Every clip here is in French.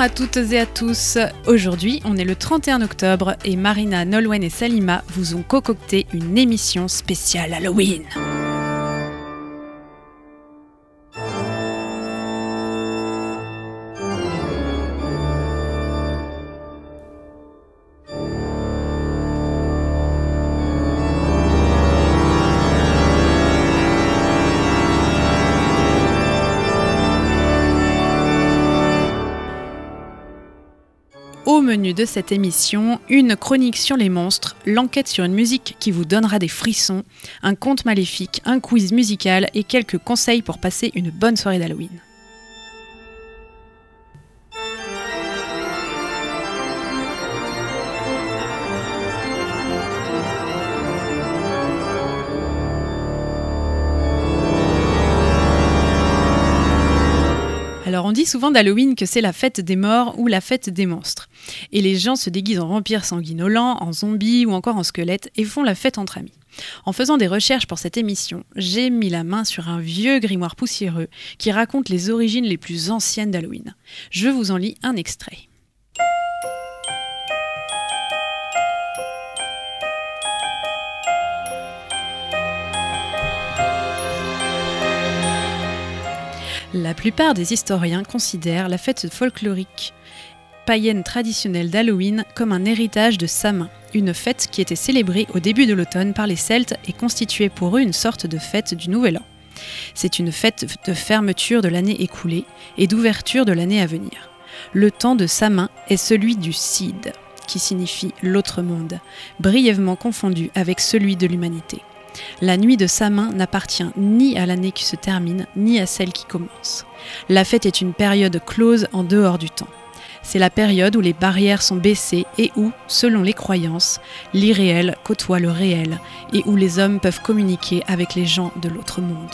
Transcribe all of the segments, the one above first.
À toutes et à tous. Aujourd'hui, on est le 31 octobre et Marina, Nolwenn et Salima vous ont concocté une émission spéciale Halloween. Menu de cette émission, une chronique sur les monstres, l'enquête sur une musique qui vous donnera des frissons, un conte maléfique, un quiz musical et quelques conseils pour passer une bonne soirée d'Halloween. Alors on dit souvent d'Halloween que c'est la fête des morts ou la fête des monstres. Et les gens se déguisent en vampires sanguinolents, en zombies ou encore en squelettes et font la fête entre amis. En faisant des recherches pour cette émission, j'ai mis la main sur un vieux grimoire poussiéreux qui raconte les origines les plus anciennes d'Halloween. Je vous en lis un extrait. La plupart des historiens considèrent la fête folklorique païenne traditionnelle d'Halloween comme un héritage de Samin, une fête qui était célébrée au début de l'automne par les Celtes et constituait pour eux une sorte de fête du Nouvel An. C'est une fête de fermeture de l'année écoulée et d'ouverture de l'année à venir. Le temps de Samin est celui du Cid, qui signifie l'autre monde, brièvement confondu avec celui de l'humanité. La nuit de Samin n'appartient ni à l'année qui se termine, ni à celle qui commence. La fête est une période close en dehors du temps. C'est la période où les barrières sont baissées et où, selon les croyances, l'irréel côtoie le réel et où les hommes peuvent communiquer avec les gens de l'autre monde.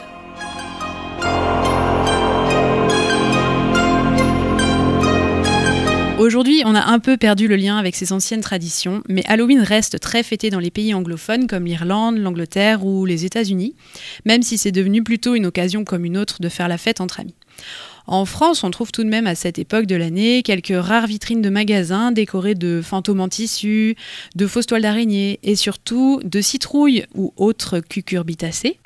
Aujourd'hui, on a un peu perdu le lien avec ces anciennes traditions, mais Halloween reste très fêté dans les pays anglophones comme l'Irlande, l'Angleterre ou les États-Unis, même si c'est devenu plutôt une occasion comme une autre de faire la fête entre amis. En France, on trouve tout de même à cette époque de l'année quelques rares vitrines de magasins décorées de fantômes en tissu, de fausses toiles d'araignée et surtout de citrouilles ou autres cucurbitacées.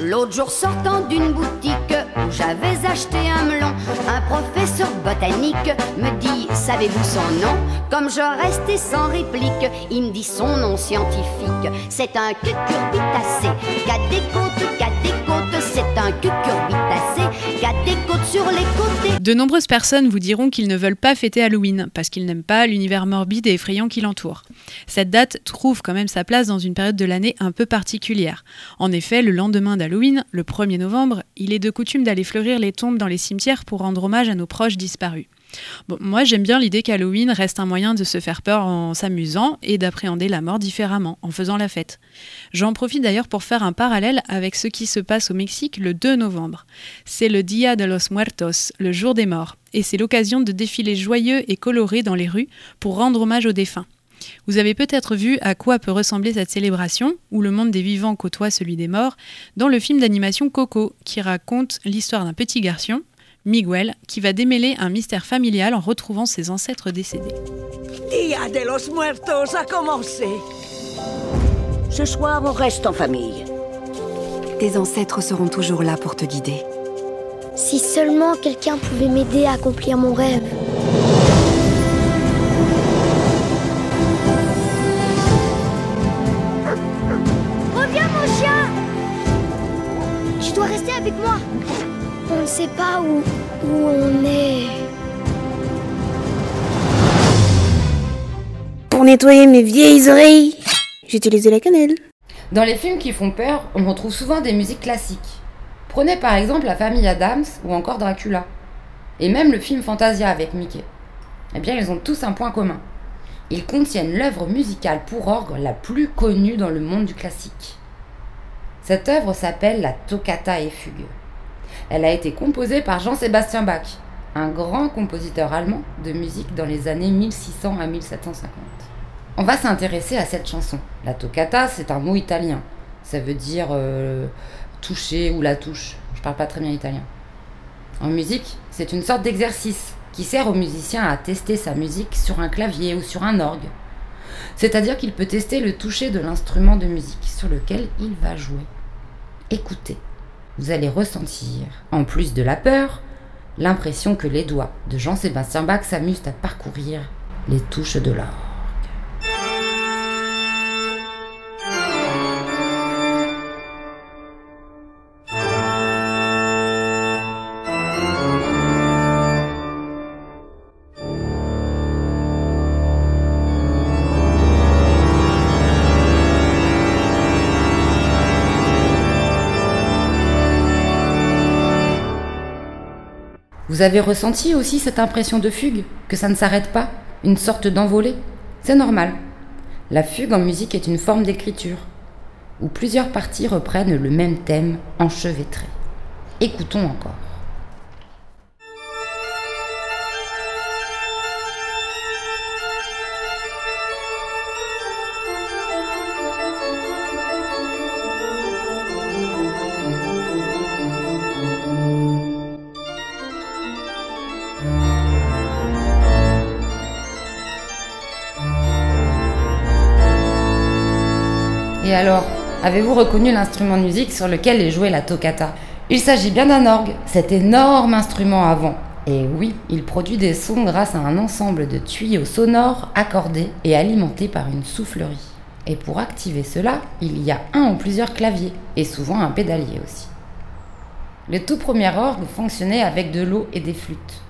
L'autre jour sortant d'une boutique j'avais acheté un melon, un professeur botanique me dit Savez-vous son nom? Comme je restais sans réplique, il me dit son nom scientifique. C'est un cucurbitacé, qu'a des côtes, qu'a des côtes, c'est un cucurbitacé, De nombreuses personnes vous diront qu'ils ne veulent pas fêter Halloween parce qu'ils n'aiment pas l'univers morbide et effrayant qui l'entoure. Cette date trouve quand même sa place dans une période de l'année un peu particulière. En effet, le lendemain d'Halloween, le 1er novembre, il est de coutume d'aller fleurir les tombes dans les cimetières pour rendre hommage à nos proches disparus. Moi j'aime bien l'idée qu'Halloween reste un moyen de se faire peur en s'amusant et d'appréhender la mort différemment, en faisant la fête. J'en profite d'ailleurs pour faire un parallèle avec ce qui se passe au Mexique le 2 novembre. C'est le Dia de los Muertos, le jour des morts, et c'est l'occasion de défiler joyeux et coloré dans les rues pour rendre hommage aux défunts. Vous avez peut-être vu à quoi peut ressembler cette célébration, où le monde des vivants côtoie celui des morts, dans le film d'animation Coco, qui raconte l'histoire d'un petit garçon, Miguel, qui va démêler un mystère familial en retrouvant ses ancêtres décédés. Dia de los Muertos a commencé. Ce soir, on reste en famille. Tes ancêtres seront toujours là pour te guider. Si seulement quelqu'un pouvait m'aider à accomplir mon rêve. Pas où, où on est. pour nettoyer mes vieilles oreilles, j'utilisais la cannelle. Dans les films qui font peur, on retrouve souvent des musiques classiques. Prenez par exemple La famille Adams ou encore Dracula. Et même le film Fantasia avec Mickey. Eh bien, ils ont tous un point commun. Ils contiennent l'œuvre musicale pour orgue la plus connue dans le monde du classique. Cette œuvre s'appelle la Toccata et Fugue. Elle a été composée par Jean-Sébastien Bach, un grand compositeur allemand de musique dans les années 1600 à 1750. On va s'intéresser à cette chanson. La toccata, c'est un mot italien. Ça veut dire euh, toucher ou la touche. Je parle pas très bien italien. En musique, c'est une sorte d'exercice qui sert au musicien à tester sa musique sur un clavier ou sur un orgue. C'est-à-dire qu'il peut tester le toucher de l'instrument de musique sur lequel il va jouer. Écoutez, vous allez ressentir, en plus de la peur, l'impression que les doigts de Jean-Sébastien Bach s'amusent à parcourir les touches de l'or. Vous avez ressenti aussi cette impression de fugue, que ça ne s'arrête pas, une sorte d'envolée? C'est normal. La fugue en musique est une forme d'écriture, où plusieurs parties reprennent le même thème enchevêtré. Écoutons encore. Alors, avez-vous reconnu l'instrument de musique sur lequel est jouée la toccata? Il s'agit bien d'un orgue, cet énorme instrument à vent. Et oui, il produit des sons grâce à un ensemble de tuyaux sonores accordés et alimentés par une soufflerie. Et pour activer cela, il y a un ou plusieurs claviers, et souvent un pédalier aussi. Le tout premier orgue fonctionnait avec de l'eau et des flûtes.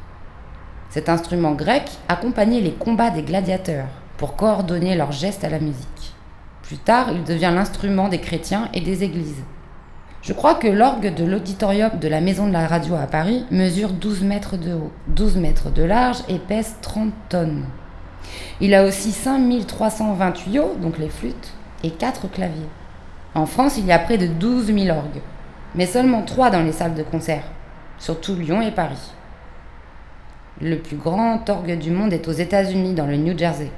Cet instrument grec accompagnait les combats des gladiateurs pour coordonner leurs gestes à la musique. Plus tard, il devient l'instrument des chrétiens et des églises. Je crois que l'orgue de l'auditorium de la Maison de la Radio à Paris mesure 12 mètres de haut, 12 mètres de large et pèse 30 tonnes. Il a aussi 5320 tuyaux, donc les flûtes, et 4 claviers. En France, il y a près de 12 000 orgues, mais seulement 3 dans les salles de concert, surtout Lyon et Paris. Le plus grand orgue du monde est aux États-Unis, dans le New Jersey.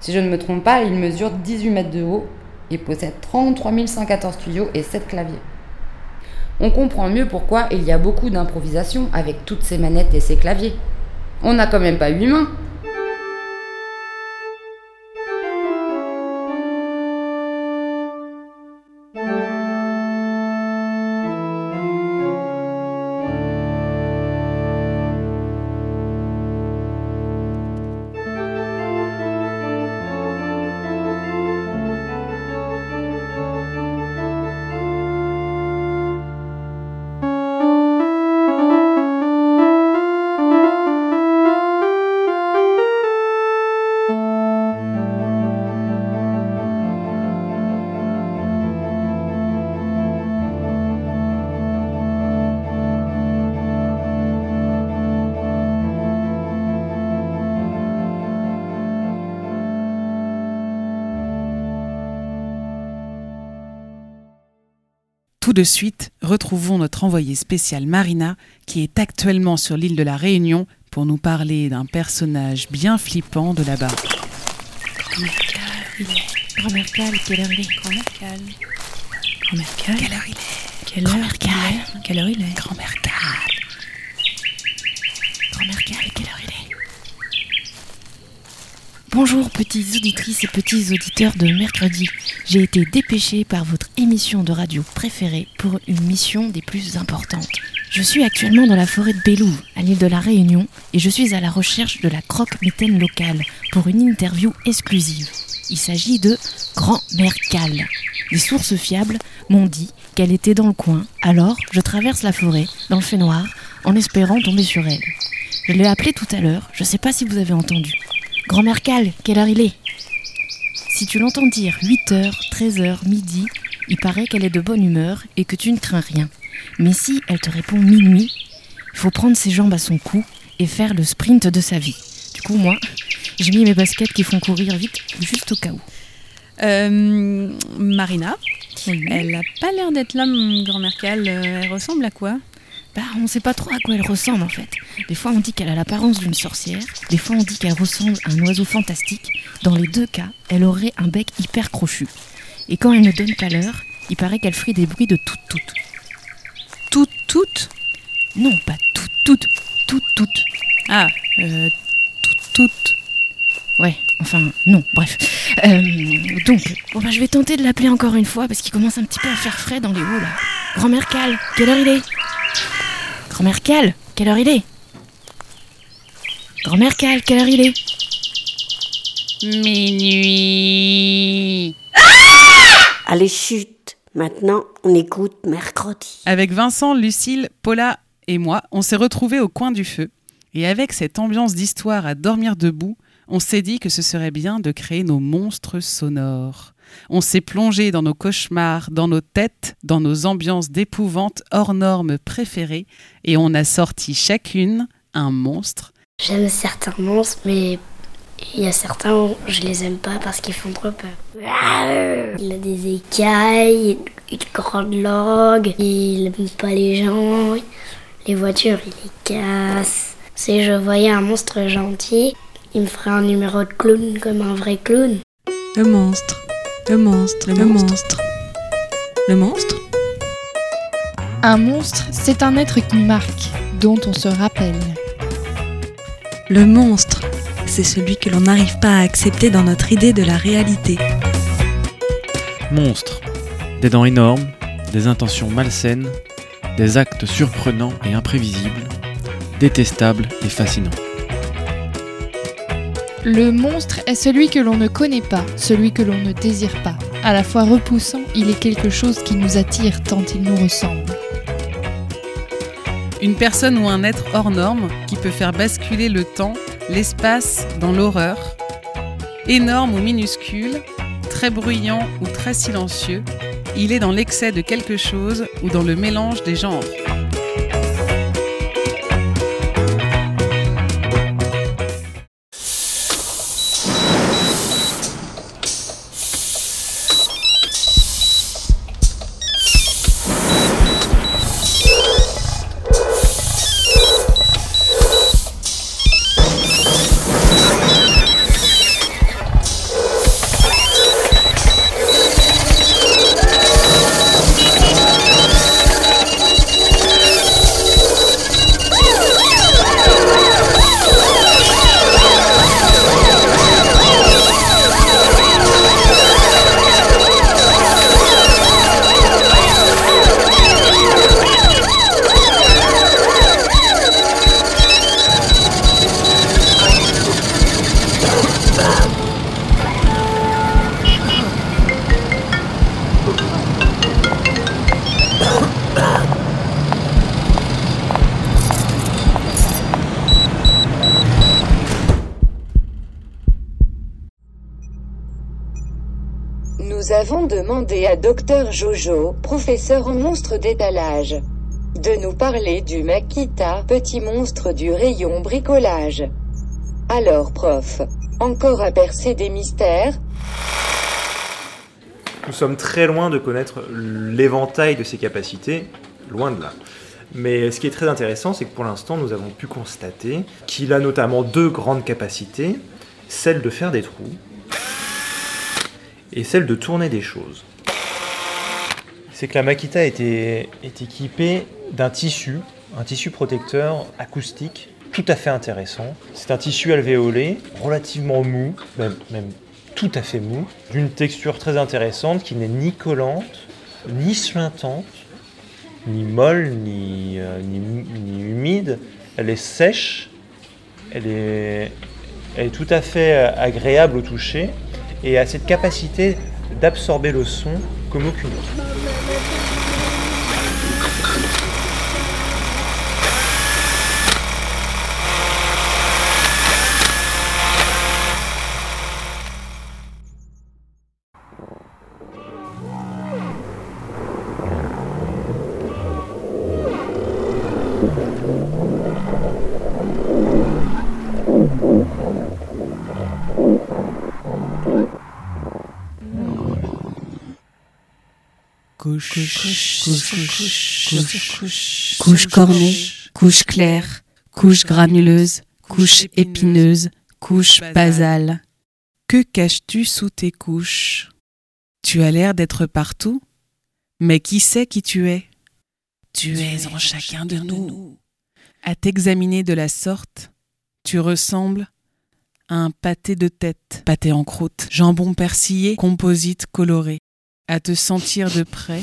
Si je ne me trompe pas, il mesure 18 mètres de haut et possède 33 114 tuyaux et 7 claviers. On comprend mieux pourquoi il y a beaucoup d'improvisation avec toutes ces manettes et ces claviers. On n'a quand même pas 8 mains. Tout de suite, retrouvons notre envoyée spéciale Marina, qui est actuellement sur l'île de la Réunion pour nous parler d'un personnage bien flippant de là-bas. Grand Mercal, quelle heure il est? Grand Mercal. Grand Mercal. Quelle heure il est? Quelle heure il est? Quelle heure il est? Grand Mercal. Grand Mercal, quelle heure il est? Bonjour petites auditrices et petits auditeurs de mercredi. J'ai été dépêchée par votre émission de radio préférée pour une mission des plus importantes. Je suis actuellement dans la forêt de Bélou, à l'île de la Réunion, et je suis à la recherche de la croque-mitaine locale pour une interview exclusive. Il s'agit de Grand Mercal. Des sources fiables m'ont dit qu'elle était dans le coin, alors je traverse la forêt, dans le fait noir, en espérant tomber sur elle. Je l'ai appelée tout à l'heure, je ne sais pas si vous avez entendu. Grand Mercal, quelle heure il est? Si tu l'entends dire 8h, 13h, midi, il paraît qu'elle est de bonne humeur et que tu ne crains rien. Mais si elle te répond minuit, il faut prendre ses jambes à son cou et faire le sprint de sa vie. Du coup, moi, j'ai mis mes baskets qui font courir vite, juste au cas où. Euh, Marina, elle a pas l'air d'être là, mon grand-mère. Euh, Elle ressemble à quoi? Bah, on sait pas trop à quoi elle ressemble en fait. Des fois, on dit qu'elle a l'apparence d'une sorcière, des fois, on dit qu'elle ressemble à un oiseau fantastique. Dans les deux cas, elle aurait un bec hyper crochu. Et quand elle ne donne pas l'heure, il paraît qu'elle ferait des bruits de toutes, toutes. Toutes, toutes? Non, pas toutes, toutes, toutes, toutes. Ah, euh, toutes, toutes. Ouais, enfin, non, bref. Euh, donc, bon bah, je vais tenter de l'appeler encore une fois parce qu'il commence un petit peu à faire frais dans les hauts là. Grand-mère Cal, quelle heure il est? Grand-mère Cal, quelle heure il est? Grand-mère Cal, quelle heure il est? Minuit. Allez, chute. Maintenant, on écoute mercredi. Avec Vincent, Lucille, Paula et moi, on s'est retrouvés au coin du feu. Et avec cette ambiance d'histoire à dormir debout, on s'est dit que ce serait bien de créer nos monstres sonores. On s'est plongé dans nos cauchemars, dans nos têtes, dans nos ambiances d'épouvante hors normes préférées, et on a sorti chacune un monstre. J'aime certains monstres, mais il y a certains où je les aime pas parce qu'ils font trop peur. Il a des écailles, une grande langue, il aime pas les gens, les voitures, il les casse. Si je voyais un monstre gentil, il me ferait un numéro de clown comme un vrai clown. Le monstre, le monstre, le, monstre. Le monstre? Un monstre, c'est un être qui marque, dont on se rappelle. Le monstre, c'est celui que l'on n'arrive pas à accepter dans notre idée de la réalité. Monstre. Des dents énormes, des intentions malsaines, des actes surprenants et imprévisibles, détestables et fascinants. Le monstre est celui que l'on ne connaît pas, celui que l'on ne désire pas. À la fois repoussant, il est quelque chose qui nous attire tant il nous ressemble. Une personne ou un être hors norme qui peut faire basculer le temps, l'espace dans l'horreur. Énorme ou minuscule, très bruyant ou très silencieux, il est dans l'excès de quelque chose ou dans le mélange des genres. Nous avons demandé à Dr Jojo, professeur en monstres d'étalage, de nous parler du Makita, petit monstre du rayon bricolage. Alors prof, encore à percer des mystères? Nous sommes très loin de connaître l'éventail de ses capacités, loin de là. Mais ce qui est très intéressant, c'est que pour l'instant, nous avons pu constater qu'il a notamment deux grandes capacités, celle de faire des trous et celle de tourner des choses. C'est que la Makita était, est équipée d'un tissu, un tissu protecteur acoustique tout à fait intéressant. C'est un tissu alvéolé, relativement mou, même, même tout à fait mou, d'une texture très intéressante qui n'est ni collante, ni suintante, ni molle, ni, euh, ni, ni humide. Elle est sèche, elle est, elle est tout à fait euh, agréable au toucher et a cette capacité d'absorber le son comme aucune autre. Couche, couche, couche, couche, couche, Couche. Cornée, couche claire, couche granuleuse, couche épineuse, couche basale. Que caches-tu sous tes couches? Tu as l'air d'être partout, mais qui sait qui tu es? Tu es en chacun de nous. À t'examiner de la sorte, tu ressembles à un pâté de tête, pâté en croûte, jambon persillé, composite coloré. À te sentir de près,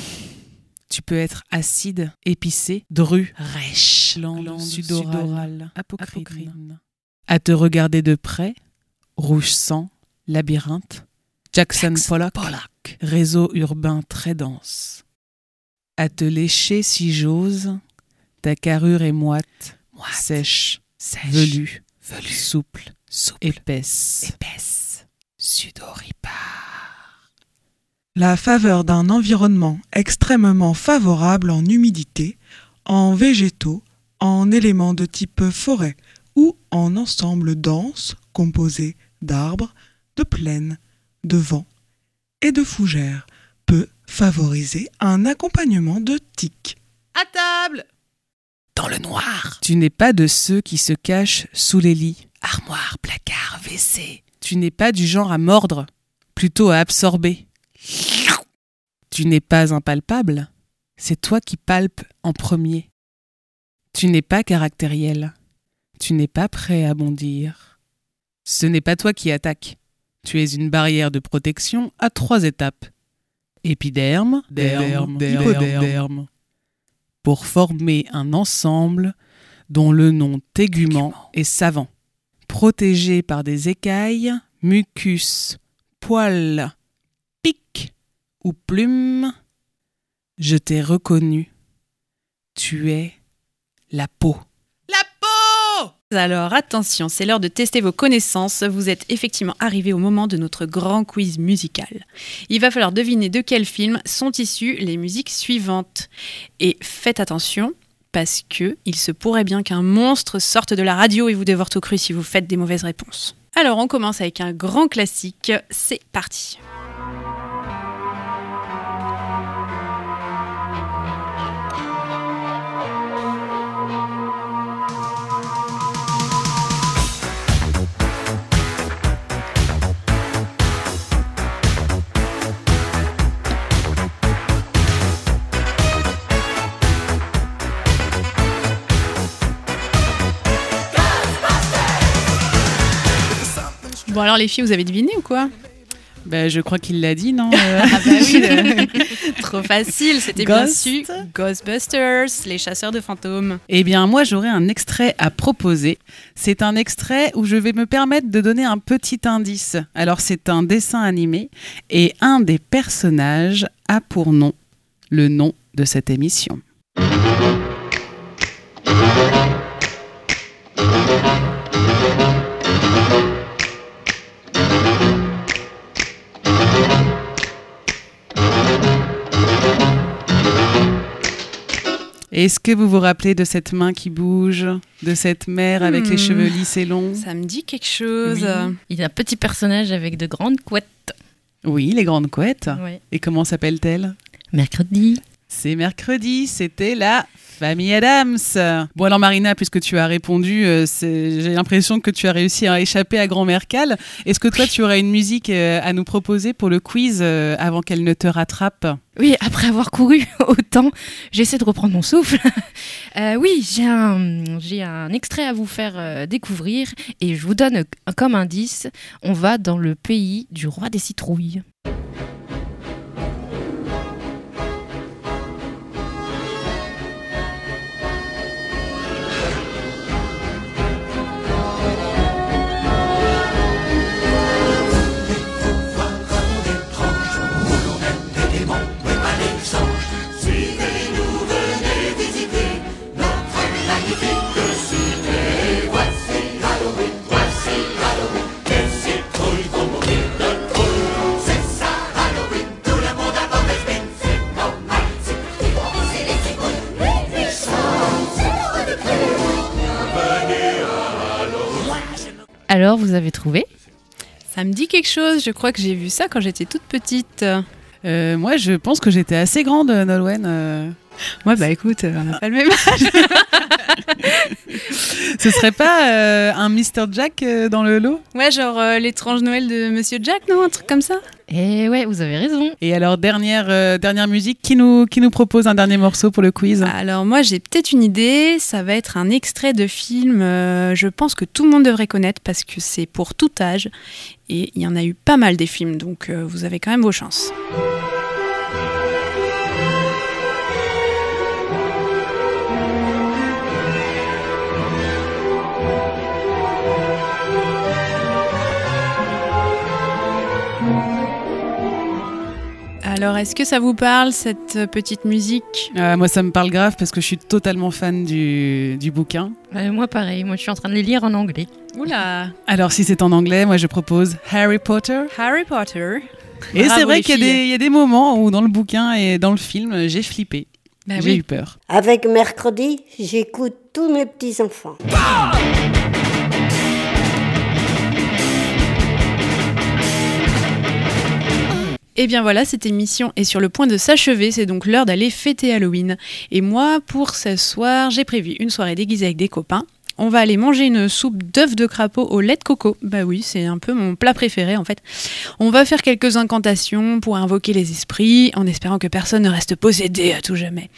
tu peux être acide, épicé, dru, rêche, lande, sudorale, apocrine. À te regarder de près, rouge sang, labyrinthe, Jackson, Pollock, réseau urbain très dense. À te lécher si j'ose, ta carrure est moite, sèche, velue, souple, épaisse, épaisse, sudoripare. La faveur d'un environnement extrêmement favorable en humidité, en végétaux, en éléments de type forêt ou en ensemble dense composé d'arbres, de plaines, de vents et de fougères peut favoriser un accompagnement de tiques. À table Dans le noir. Tu n'es pas de ceux qui se cachent sous les lits, armoires, placards, WC. Tu n'es pas du genre à mordre, plutôt à absorber. Tu n'es pas impalpable, c'est toi qui palpes en premier. Tu n'es pas caractériel, tu n'es pas prêt à bondir. Ce n'est pas toi qui attaque, tu es une barrière de protection à trois étapes. Épiderme, derme, hypoderme. Pour former un ensemble dont le nom tégument est savant. Protégé par des écailles, mucus, poils, ou plumes, je t'ai reconnu. Tu es la peau. Alors attention, c'est l'heure de tester vos connaissances. Vous êtes effectivement arrivé au moment de notre grand quiz musical. Il va falloir deviner de quel film sont issues les musiques suivantes. Et faites attention parce que il se pourrait bien qu'un monstre sorte de la radio et vous dévore tout cru si vous faites des mauvaises réponses. Alors on commence avec un grand classique. C'est parti. Bon alors les filles, vous avez deviné ou quoi? Ben, je crois qu'il l'a dit, non? Euh Ah bah oui, le- trop facile, c'était bien su. Ghostbusters, les chasseurs de fantômes. Eh bien, moi, j'aurais un extrait à proposer. C'est un extrait où je vais me permettre de donner un petit indice. Alors, c'est un dessin animé et un des personnages a pour nom le nom de cette émission. Est-ce que vous vous rappelez de cette main qui bouge, de cette mère avec les Hmm. cheveux lisses et longs? Ça me dit quelque chose. Il y a un petit personnage avec de grandes couettes. Oui, les grandes couettes. Et comment s'appelle-t-elle? Mercredi. C'est mercredi, c'était la famille Adams. Bon alors Marina, puisque tu as répondu, euh, j'ai l'impression que tu as réussi à échapper à Grand Mercal. Est-ce que toi tu aurais une musique euh, à nous proposer pour le quiz euh, avant qu'elle ne te rattrape? Oui, après avoir couru autant, j'essaie de reprendre mon souffle. Oui, j'ai un, extrait à vous faire découvrir et je vous donne comme indice, on va dans le pays du roi des citrouilles. Alors, vous avez trouvé Ça me dit quelque chose, je crois que j'ai vu ça quand j'étais toute petite. Euh, moi, je pense que j'étais assez grande, Nolwenn. Ouais, bah écoute, euh, on n'a pas le même âge. Ce serait pas euh, un Mr. Jack euh, dans le lot? Ouais, genre euh, l'étrange Noël de Monsieur Jack, non Un truc comme ça? Eh ouais, vous avez raison. Et alors, dernière, euh, dernière musique, qui nous, qui nous propose un dernier morceau pour le quiz? Alors moi j'ai peut-être une idée, ça va être un extrait de film, euh, je pense que tout le monde devrait connaître parce que c'est pour tout âge et il y en a eu pas mal des films, donc euh, vous avez quand même vos chances. Alors est-ce que ça vous parle cette euh, petite musique? Euh, Moi, ça me parle grave parce que je suis totalement fan du, du bouquin. Euh, moi pareil, moi je suis en train de les lire en anglais. Oula Alors, si c'est en anglais, moi, je propose Harry Potter. Harry Potter. Et Bravo, c'est vrai qu'il y, a filles. des- il y a des moments où dans le bouquin et dans le film, j'ai flippé. Bah j'ai oui. eu peur. Avec mercredi, j'écoute tous mes petits-enfants. Et bien voilà, cette émission est sur le point de s'achever, c'est donc l'heure d'aller fêter Halloween. Et moi, pour ce soir, j'ai prévu une soirée déguisée avec des copains. On va aller manger une soupe d'œufs de crapaud au lait de coco. Bah oui, c'est un peu mon plat préféré en fait. On va faire quelques incantations pour invoquer les esprits, en espérant que personne ne reste possédé à tout jamais.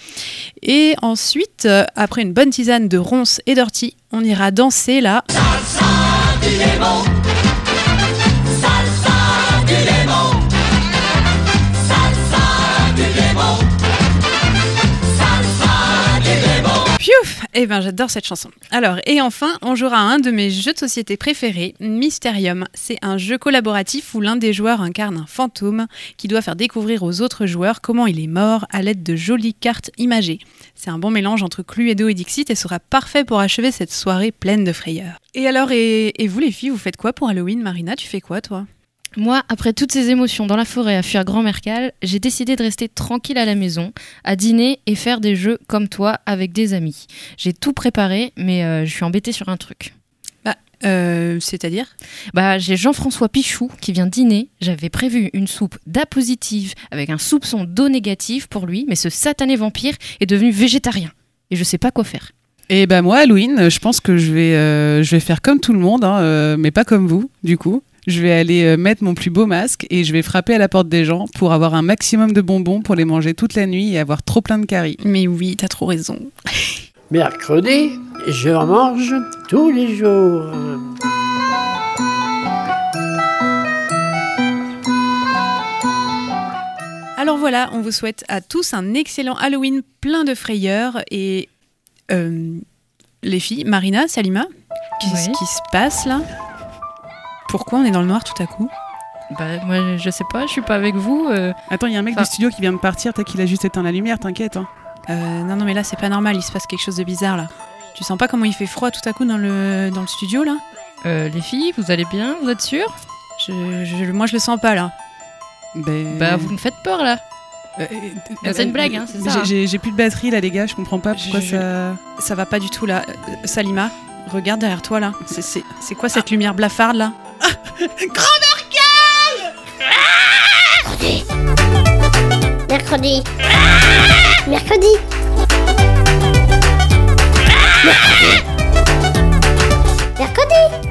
Et ensuite, euh, après une bonne tisane de ronces et d'ortie, on ira danser là. du Eh ben j'adore cette chanson. Alors, et enfin, on jouera à un de mes jeux de société préférés, Mysterium. C'est un jeu collaboratif où l'un des joueurs incarne un fantôme qui doit faire découvrir aux autres joueurs comment il est mort à l'aide de jolies cartes imagées. C'est un bon mélange entre Cluedo et Dixit et sera parfait pour achever cette soirée pleine de frayeur. Et alors, et, et vous les filles, vous faites quoi pour Halloween? Marina, tu fais quoi toi? Moi, après toutes ces émotions dans la forêt à fuir grand Mercal, j'ai décidé de rester tranquille à la maison, à dîner et faire des jeux comme toi avec des amis. J'ai tout préparé, mais euh, je suis embêtée sur un truc. Bah, euh, c'est-à-dire? Bah, j'ai Jean-François Pichou qui vient dîner. J'avais prévu une soupe d'A positive avec un soupçon d'O négative pour lui, mais ce satané vampire est devenu végétarien. Et je sais pas quoi faire. Et ben moi, Halloween, je pense que je vais, euh, je vais faire comme tout le monde, hein, euh, mais pas comme vous, du coup. Je vais aller euh, mettre mon plus beau masque et je vais frapper à la porte des gens pour avoir un maximum de bonbons pour les manger toute la nuit et avoir trop plein de caries. Mais oui, t'as trop raison. Mercredi, je mange tous les jours. Alors voilà, on vous souhaite à tous un excellent Halloween plein de frayeurs et euh, les filles, Marina, Salima, qu'est-ce Oui. qui se passe là? Pourquoi on est dans le noir tout à coup Bah, moi, je sais pas, je suis pas avec vous. euh. Attends, il y a un mec Enfin- du studio qui vient de partir, t'as qu'il a juste éteint la lumière, t'inquiète. hein. Euh, Non, non, mais là c'est pas normal, il se passe quelque chose de bizarre là. Tu sens pas comment il fait froid tout à coup dans le, dans le studio là Euh, les filles, vous allez bien Vous êtes sûres je, je- Moi je le sens pas là. Ben... Bah, vous me faites peur là. Euh, c'est une blague, hein, c'est ça. J'ai- J'ai j'ai plus de batterie là, les gars, je comprends pas pourquoi Je- ça. Ça va pas du tout là. Euh, Salima, regarde derrière toi là. C'est- C'est c'est quoi cette lumière blafarde là Grand Mercaille Mercredi. Mercredi. Mercredi. Mercredi. Mercredi.